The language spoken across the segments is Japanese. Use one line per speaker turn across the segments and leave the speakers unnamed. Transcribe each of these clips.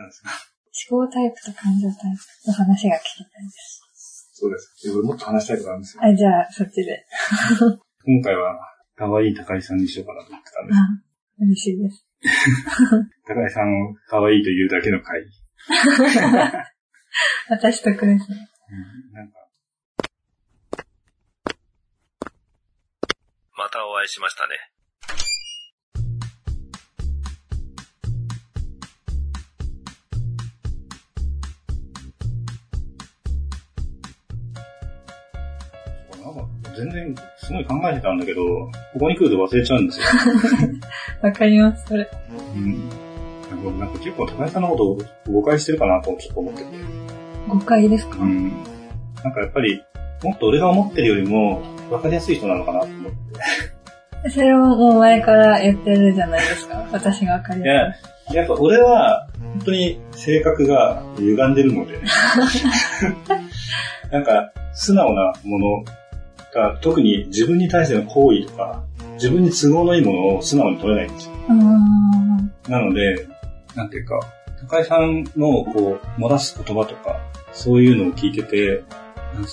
なんですか？
思考タイプと感情タイプの話が聞きたいです。
そうです。で俺もっと話したいことあるんですよ。
あ、じゃあ、そっちで。
今回は、可愛い高井さんにしようかなと思ってたんです。
あ、嬉しいです。
高井さんを可愛いというだけの回。
私得ですね。
うん、なんか、
またお会いしましたね。
全然すごい考えてたんだけど、ここに来ると忘れちゃうんですよ。
わかります、それ。
うん。なんかなんか結構高井さんのことを誤解してるかなとちょっと思ってて。
誤解ですか？
うん。なんかやっぱり、もっと俺が思ってるよりも分かりやすい人なのかなと思って。
それをもう前から言ってるじゃないですか。私がわかり
いや
やすい。、
やっぱ俺は本当に性格が歪んでるので、なんか素直なものが特に自分に対しての行為とか、自分に都合のいいものを素直に取れないんですよ。なので、なんていうか、高井さんのこう、漏らす言葉とか、そういうのを聞いてて、なんか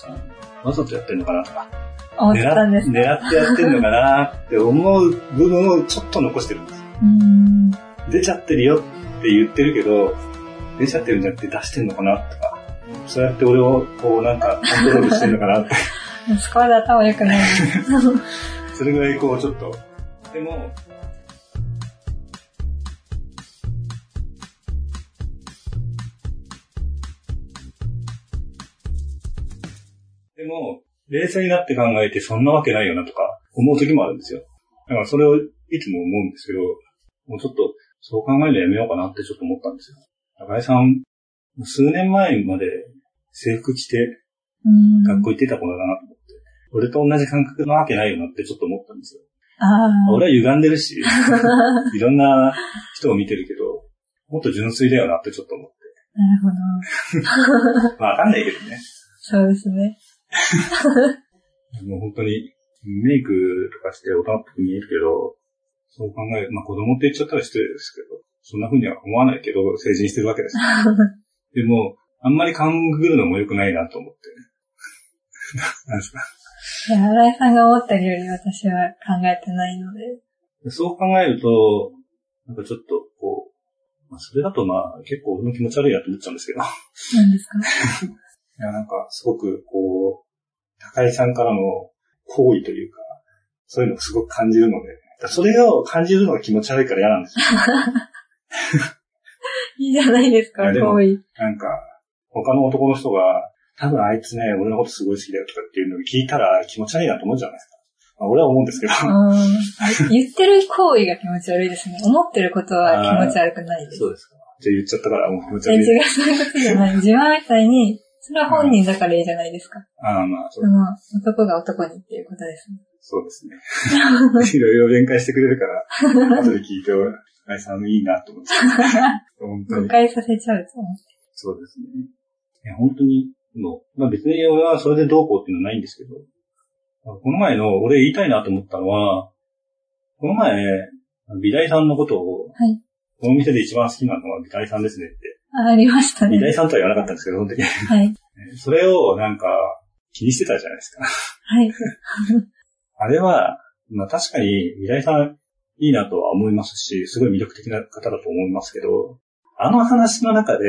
わざとやってんのかなとか、
思ってたんです
狙ってやってんのかなって思う部分をちょっと残してるんですよ。出ちゃってるよって言ってるけど、出ちゃってるんじゃなくて出してんのかなとか、そうやって俺をこうなんかコントロールしてんのかなって、
そこまで頭良くない。
それぐらいこうちょっと、でも、でも、冷静になって考えてそんなわけないよなとか思う時もあるんですよ。だからそれをいつも思うんですけど、もうちょっとそう考えるのやめようかなってちょっと思ったんですよ。高井さん、数年前まで制服着て。学校行ってた子だなと思俺と同じ感覚なわけないよなってちょっと思ったんですよ。
ああ。
俺は歪んでるし、いろんな人を見てるけど、もっと純粋だよなってちょっと思って。
なるほど。
まあわかんないけどね。
そうですね。
もう本当にメイクとかして大人っぽく見えるけど、そう考える、まあ子供って言っちゃったら失礼ですけど、そんな風には思わないけど、成人してるわけです。でも、あんまり勘ぐるのも良くないなと思って。なんですか？
いや、新井さんが思ってるより私は考えてないので。
そう考えると、なんかちょっと、こう、まあ、それだとまあ、結構俺の気持ち悪いなと思っちゃうんですけど。
何ですか？
いや、なんか、すごく、こう、高井さんからの行為というか、そういうのをすごく感じるので、それを感じるのが気持ち悪いから嫌なんですよ。
いいじゃないですか、行為。
なんか、他の男の人が、多分あいつね、俺のことすごい好きだよとかっていうのを聞いたら気持ち悪いなと思うじゃないですか。まあ、俺は思うんですけど。
うん言ってる行為が気持ち悪いですね。思ってることは気持ち悪くないです。
そうですか。じゃあ言っちゃったからもう気持ち
え、
悪い。
違う、そういうことじゃない。自分みたいに、それは本人だからいいじゃないですか。
ああ、まあ、そ
そうの、男が男にっていうことですね。
そうですね。いろいろ弁解してくれるから、後で聞いて、高井さんいいなと思って。本当に。
誤解させちゃうと思って。
そうですね。本当に、もう、まあ別に俺はそれでどうこうっていうのはないんですけど、この前の、俺言いたいなと思ったのは、この前、美大さんのことを、
はい
この店で一番好きなのは美大さんですねって。
あありましたね
美。大さんとは言わなかったんですけど、その時。
はい。
それをなんか気にしてたじゃないですか。
はい。
あれは、まあ確かに美大さんいいなとは思いますし、すごい魅力的な方だと思いますけど、あの話の中で、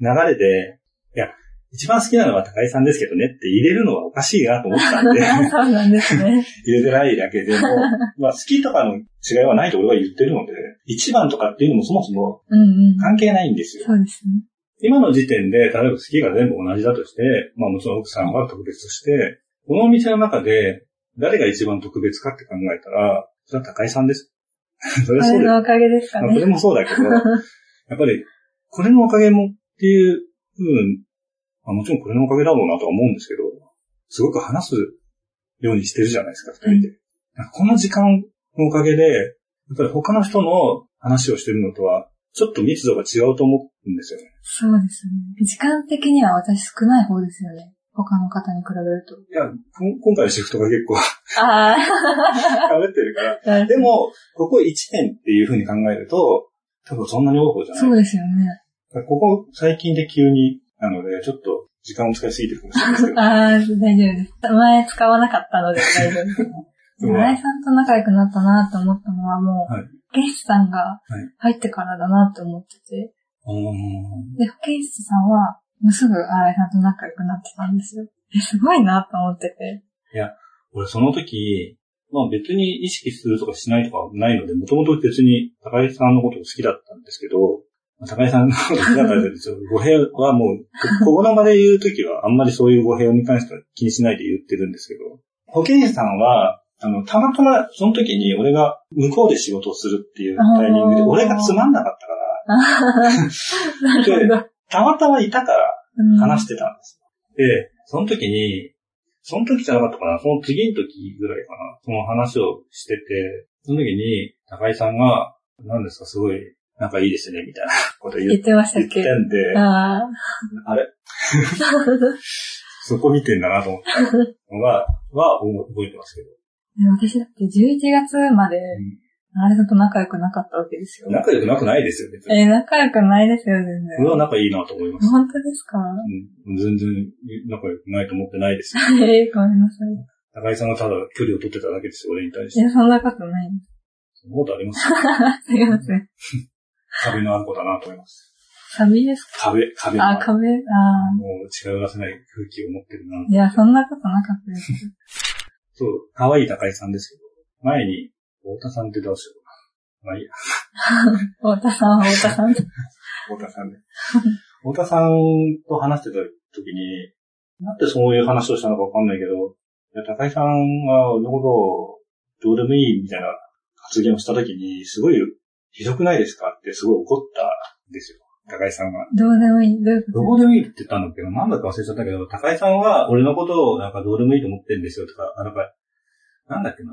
流れで、いや、一番好きなのは高井さんですけどねって入れるのはおかしいなと思ったんで、
そうなんですね。
入れてないだけでも、まあ好きとかの違いはないと俺は言ってるので、一番とかっていうのもそもそも
うんうん。
関係ないんですよ。
そうですね。
今の時点で、例えば好きが全部同じだとして、まあもちろん奥さんは特別として、このお店の中で誰が一番特別かって考えたら、それは高井さんです。それは
あ
そうです。
れのおかげですか
まあ、これ
ね。
もそうだけど、やっぱり、これのおかげもっていう部分、まあ、もちろんこれのおかげだろうなとは思うんですけど、すごく話すようにしてるじゃないですか、二人で。この時間のおかげで、やっぱり他の人の話をしてるのとは、ちょっと密度が違うと思うんですよね。
そうですね。時間的には私少ない方ですよね。他の方に比べると。
いや、こん今回のシフトが結構
あ
被 ってるから。
あ。
でも、ここ1年っていう風に考えると、多分そんなに多い方じゃない。
そうですよね。
ここ最近で急に、なので、ちょっと時間を使いすぎてるかもしれないですけど。
ああ、大丈夫です。前使わなかったので 大丈夫です。新井さんと仲良くなったなと思ったのはもう、
はい。
保健師さんが入ってからだなと思ってて、
うーん。
で、保健師さんは、もうすぐ新井さんと仲良くなってたんですよ。え、すごいなと思ってて。
俺その時、まあ別に意識するとかしないとかないので、もともと別に高井さんのこと好きだったんですけど、高井さんのこと好きだったんで語弊はもう、ここの場で言うときはあんまりそういう語弊に関しては気にしないで言ってるんですけど、保健師さんは、あの、たまたまその時に俺が向こうで仕事をするっていうタイミングで、俺がつまんなかったから。たまたまいたから
うん
話してたんですよ。で、その時に、その時じゃなかったかな、その次の時ぐらいかな、その話をしてて、その時に、高井さんが、何ですか、すごい、仲いいですね、みたいな こと言っ
言ってました
言って
っけ
んで、
ああ。
あれ？そこ見てんだなと思ったのが、は覚えてますけど。
で私だって11月まで、あれだと仲良くなかったわけですよ。
仲良くなくないですよ、別に。
えー仲良くないですよ、全然。
俺は仲いいなと思います。
本当ですか？
うん、全然仲良くないと思ってないですよ。
えーごめんなさい。
高井さんがただ距離を取ってただけですよ、俺に対して。
いや、そんなことないで
そんなことあります
す？すいません。
壁のある子だなと思います。
サビですか？
壁、壁の
あ、壁、あ
もう近寄らせない空気を持ってるな。
あ。いや、そんなことなかったです。
そう、可愛い高井さんですけど、前に、太田さんってどうしようかな。まあいいや、
太田さんは太田さん。
太田さんで。太田さんと話してた時に、なんでそういう話をしたのかわかんないけど、いや高井さんが俺のことをどうでもいいみたいな発言をした時に、すごいひどくないですか？ってすごい怒ったんですよ。高井さんが。
どうでもいい。どういうこと？
どうでもいいって言ったんだけど、なんだか忘れちゃったけど、高井さんは俺のことをなんかどうでもいいと思ってんですよとか、あなんか、なんだっけな。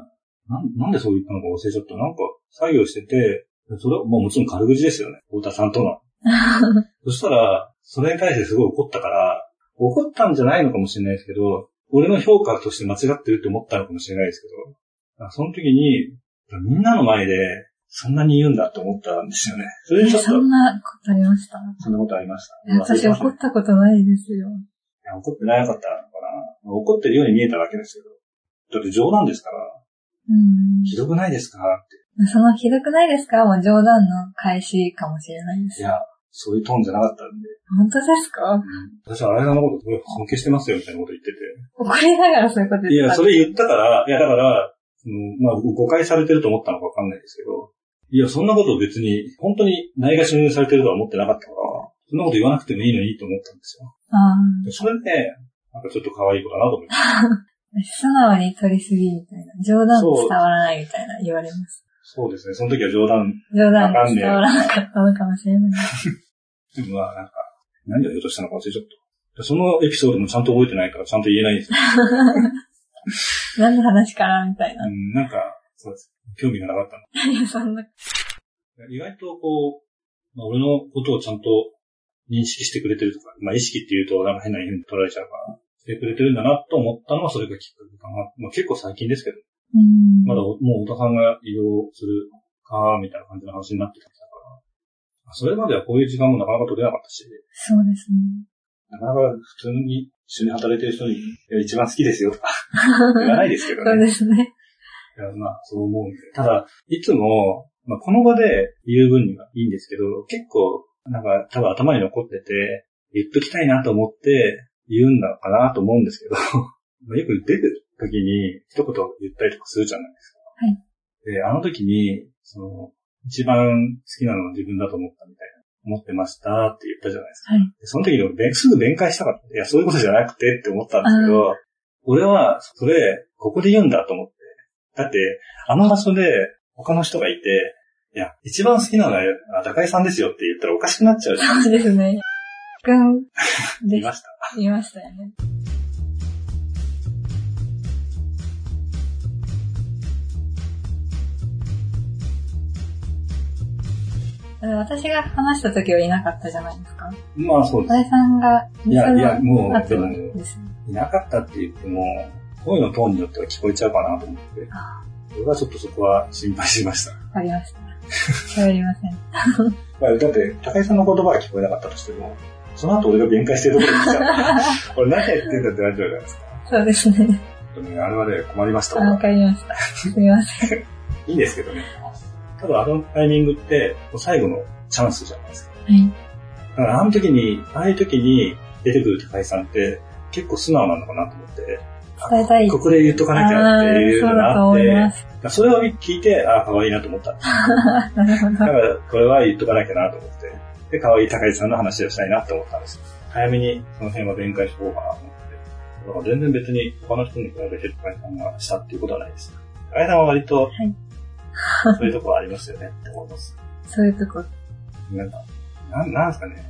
なんなんでそう言ったのか忘れちゃった。なんか作業してて、それはもうもちろん軽口ですよね。太田さんとの。そしたら、それに対してすごい怒ったから、怒ったんじゃないのかもしれないですけど、俺の評価として間違ってるって思ったのかもしれないですけど、その時に、みんなの前で、そんなに言うんだって思ったんですよね。それちょっと
そ、んなことありました？
そんなことありました。
え私怒ったことないですよ。
いや怒ってなかったのかな。怒ってるように見えたわけですけど。だって冗談ですから、
うん。
ひどくないですかって。
そのひどくないですか？もう冗談の返しかもしれないです。
いや、そういうトーンじゃなかったんで。
本当ですか？
私はあれさんのこと尊敬してますよ、みたいなこと言って
怒りながらそういうこと
て。いや、
言った
それ言ったから、いや、だから、うん、まあ、誤解されてると思ったのかわかんないですけど、いや、そんなこと別に、本当にないがしろにされてるとは思ってなかったから、そんなこと言わなくてもいいのにと思ったんですよ。
あ
でそれで、なんかちょっと可愛い子だなと思いました。
あ。素直に取りすぎみたいな。冗談伝わらないみたいな言われます。
そうですね、その時は冗談、
冗談が伝わらなかったのかもしれない。
でもまあ、なんか、何を言おうとしたのか忘れちゃった。そのエピソードもちゃんと覚えてないから、ちゃんと言えないんですよ。
何の話かなみたいな
う。ん、なんか、そうです。興味がなかったの。
そんな。
意外とこう、まあ、俺のことをちゃんと認識してくれてるとか、まあ意識って言うとなんか変な意味に取られちゃうから、してくれてるんだなと思ったのはそれがきっかけかな。まあ結構最近ですけど、
うん。
まだもう太田さんが移動するか、みたいな感じの話になってたから、それまではこういう時間もなかなか取れなかったし、
そうですね。
なかなか普通に一緒に働いてる人に、いや一番好きですよとか 言わないですけど
そう
ね。
ですね。
いやまあそう思うんで。ただ、いつも、まあ、この場で言う分にはいいんですけど、結構、なんか多分頭に残ってて、言っときたいなと思って言うんだかなと思うんですけど、まあよく出る時に一言言ったりとかするじゃないですか。
はい。
で、あの時に、その、一番好きなのは自分だと思ったみたいな、思ってましたって言ったじゃないですか。
はい。
でその時にすぐ弁解したかった。いや、そういうことじゃなくてって思ったんですけど、俺は、それ、ここで言うんだと思って。だって、あの場所で他の人がいて、いや、一番好きなのはあ高井さんですよって言ったらおかしくなっちゃうじゃん。
そうですね。くん、
いました。
言いましたよね。私が話した時はいなかったじゃないですか。
まあそうです。
小田さんが、
いやいやもう。いなかったって言っても、声のトーンによっては聞こえちゃうかなと思って。
あ
俺はちょっとそこは心配しました。
わかりました。喋りません。
まあ、だって、高井さんの言葉が聞こえなかったとしても、その後俺が弁解してるところに来たら、俺何やってんだってなっちゃうじゃないですか。
そうですね。
本当にあれはね、困りましたわ
かりました。すみません。
いいんですけどね。ただあのタイミングって、最後のチャンスじゃないですか。
はい。
だからあの時に、ああいう時に出てくる高井さんって、結構素直なのかなと思って、
伝えたい。
ここで言っとかなきゃっていうのがあって。それを聞いて、ああ、可愛いなと思った。
なるほど
だ。から、これは言っとかなきゃなと思って、で、可愛い高井さんの話をしたいなって思ったんです。早めにその辺は弁解しとこうかなと思って。だから全然別に他の人に比べて高井さんがしたっていうことはないです。高井さんは割と、
はい
そういうとこありますよね って思います。
そういうとこ、
なんか、なん、なんですかね。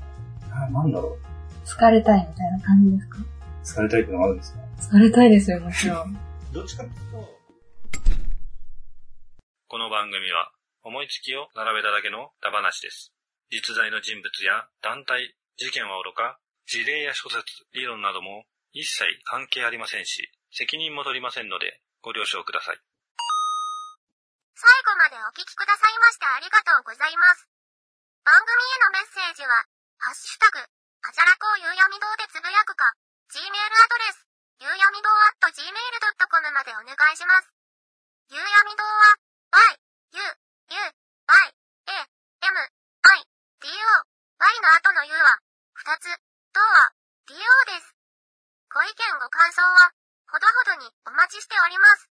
ななんだろう。
疲れたいみたいな感じですか？
疲れたいってのがあるんですか？
疲れたいですよ、もちろん。
どっちかっていうと、
この番組は思いつきを並べただけのダ話です。実在の人物や団体、事件は愚か、事例や諸説、理論なども一切関係ありませんし、責任も取りませんのでご了承ください。
最後までお聞きくださいましてありがとうございます。番組へのメッセージは、ハッシュタグ、あじゃらこうゆうやみ堂でつぶやくか、Gmail アドレス、ゆうやみ堂 at gmail.com までお願いします。ゆうやみ堂は、y, u, u, y, a, m, i, d, o, y の後の u は、二つ、堂は、do です。ご意見ご感想は、ほどほどにお待ちしております。